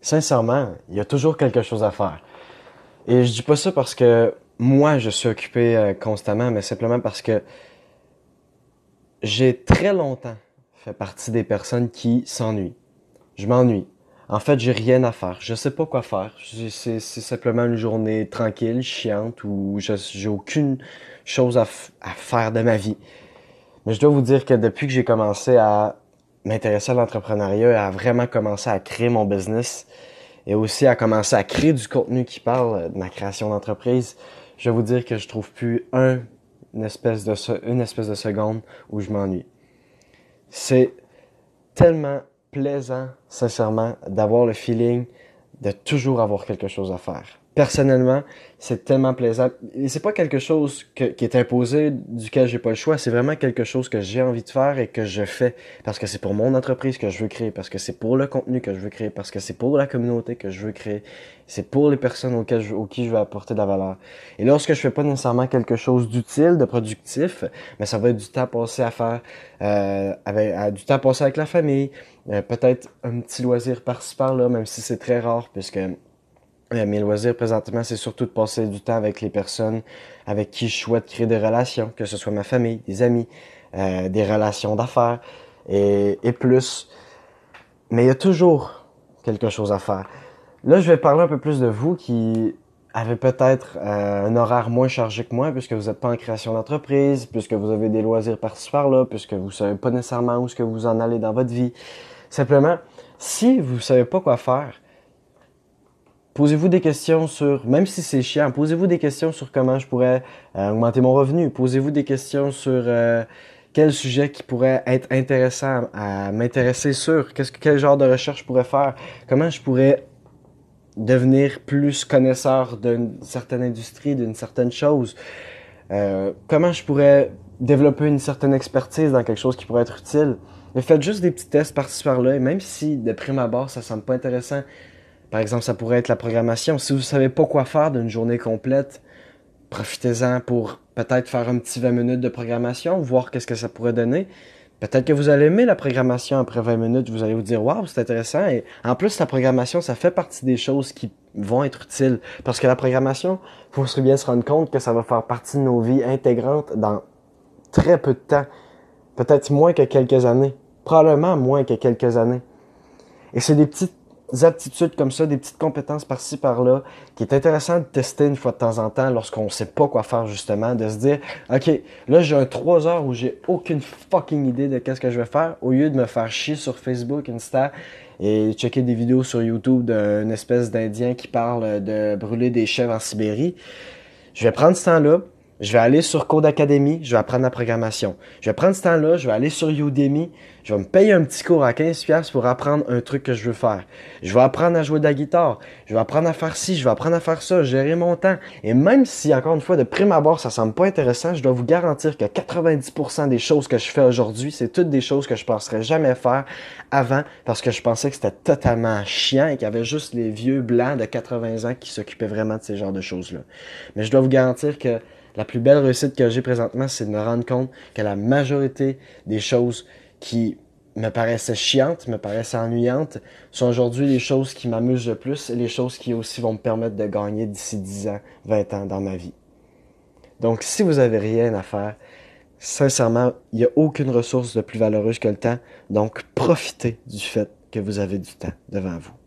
sincèrement, il y a toujours quelque chose à faire. Et je dis pas ça parce que moi, je suis occupé euh, constamment, mais simplement parce que j'ai très longtemps fait partie des personnes qui s'ennuient. Je m'ennuie. En fait, j'ai rien à faire. Je sais pas quoi faire. C'est simplement une journée tranquille, chiante, où j'ai aucune chose à, à, faire de ma vie. Mais je dois vous dire que depuis que j'ai commencé à m'intéresser à l'entrepreneuriat et à vraiment commencer à créer mon business et aussi à commencer à créer du contenu qui parle de ma création d'entreprise, je vais vous dire que je trouve plus un, une espèce de, une espèce de seconde où je m'ennuie. C'est tellement plaisant, sincèrement, d'avoir le feeling de toujours avoir quelque chose à faire personnellement, c'est tellement plaisant. Et c'est pas quelque chose qui est imposé, duquel j'ai pas le choix. C'est vraiment quelque chose que j'ai envie de faire et que je fais parce que c'est pour mon entreprise que je veux créer, parce que c'est pour le contenu que je veux créer, parce que c'est pour la communauté que je veux créer. C'est pour les personnes auxquelles je, auxquelles je veux apporter de la valeur. Et lorsque je fais pas nécessairement quelque chose d'utile, de productif, mais ça va être du temps passé à faire, euh, avec, du temps passé avec la famille, euh, peut-être un petit loisir par-ci par-là, même si c'est très rare, puisque euh, mes loisirs présentement, c'est surtout de passer du temps avec les personnes avec qui je souhaite créer des relations, que ce soit ma famille, des amis, euh, des relations d'affaires et, et, plus. Mais il y a toujours quelque chose à faire. Là, je vais parler un peu plus de vous qui avez peut-être euh, un horaire moins chargé que moi puisque vous n'êtes pas en création d'entreprise, puisque vous avez des loisirs par-ci par-là, puisque vous savez pas nécessairement où ce que vous en allez dans votre vie. Simplement, si vous savez pas quoi faire, Posez-vous des questions sur, même si c'est chiant, posez-vous des questions sur comment je pourrais euh, augmenter mon revenu. Posez-vous des questions sur euh, quel sujet qui pourrait être intéressant à m'intéresser sur, quel genre de recherche je pourrais faire, comment je pourrais devenir plus connaisseur d'une certaine industrie, d'une certaine chose, euh, comment je pourrais développer une certaine expertise dans quelque chose qui pourrait être utile? Mais faites juste des petits tests par-ci par-là, et même si de prime abord ça semble pas intéressant, par exemple, ça pourrait être la programmation. Si vous savez pas quoi faire d'une journée complète, profitez-en pour peut-être faire un petit 20 minutes de programmation, voir qu'est-ce que ça pourrait donner. Peut-être que vous allez aimer la programmation après 20 minutes, vous allez vous dire waouh, c'est intéressant et en plus la programmation, ça fait partie des choses qui vont être utiles parce que la programmation, faut se bien se rendre compte que ça va faire partie de nos vies intégrantes dans très peu de temps, peut-être moins que quelques années, probablement moins que quelques années. Et c'est des petites aptitudes comme ça, des petites compétences par-ci par-là, qui est intéressant de tester une fois de temps en temps lorsqu'on sait pas quoi faire justement, de se dire, ok, là j'ai un 3 heures où j'ai aucune fucking idée de qu'est-ce que je vais faire, au lieu de me faire chier sur Facebook, Insta et checker des vidéos sur YouTube d'une espèce d'Indien qui parle de brûler des chèvres en Sibérie. Je vais prendre ce temps-là, je vais aller sur Code Academy, je vais apprendre la programmation. Je vais prendre ce temps-là, je vais aller sur Udemy, je vais me payer un petit cours à 15$ pour apprendre un truc que je veux faire. Je vais apprendre à jouer de la guitare, je vais apprendre à faire ci, je vais apprendre à faire ça, gérer mon temps. Et même si, encore une fois, de prime abord, ça semble pas intéressant, je dois vous garantir que 90% des choses que je fais aujourd'hui, c'est toutes des choses que je penserais jamais faire avant parce que je pensais que c'était totalement chiant et qu'il y avait juste les vieux blancs de 80 ans qui s'occupaient vraiment de ces genres de choses-là. Mais je dois vous garantir que la plus belle réussite que j'ai présentement, c'est de me rendre compte que la majorité des choses qui me paraissaient chiantes, me paraissaient ennuyantes, sont aujourd'hui les choses qui m'amusent le plus et les choses qui aussi vont me permettre de gagner d'ici 10 ans, 20 ans dans ma vie. Donc, si vous avez rien à faire, sincèrement, il n'y a aucune ressource de plus valeureuse que le temps. Donc, profitez du fait que vous avez du temps devant vous.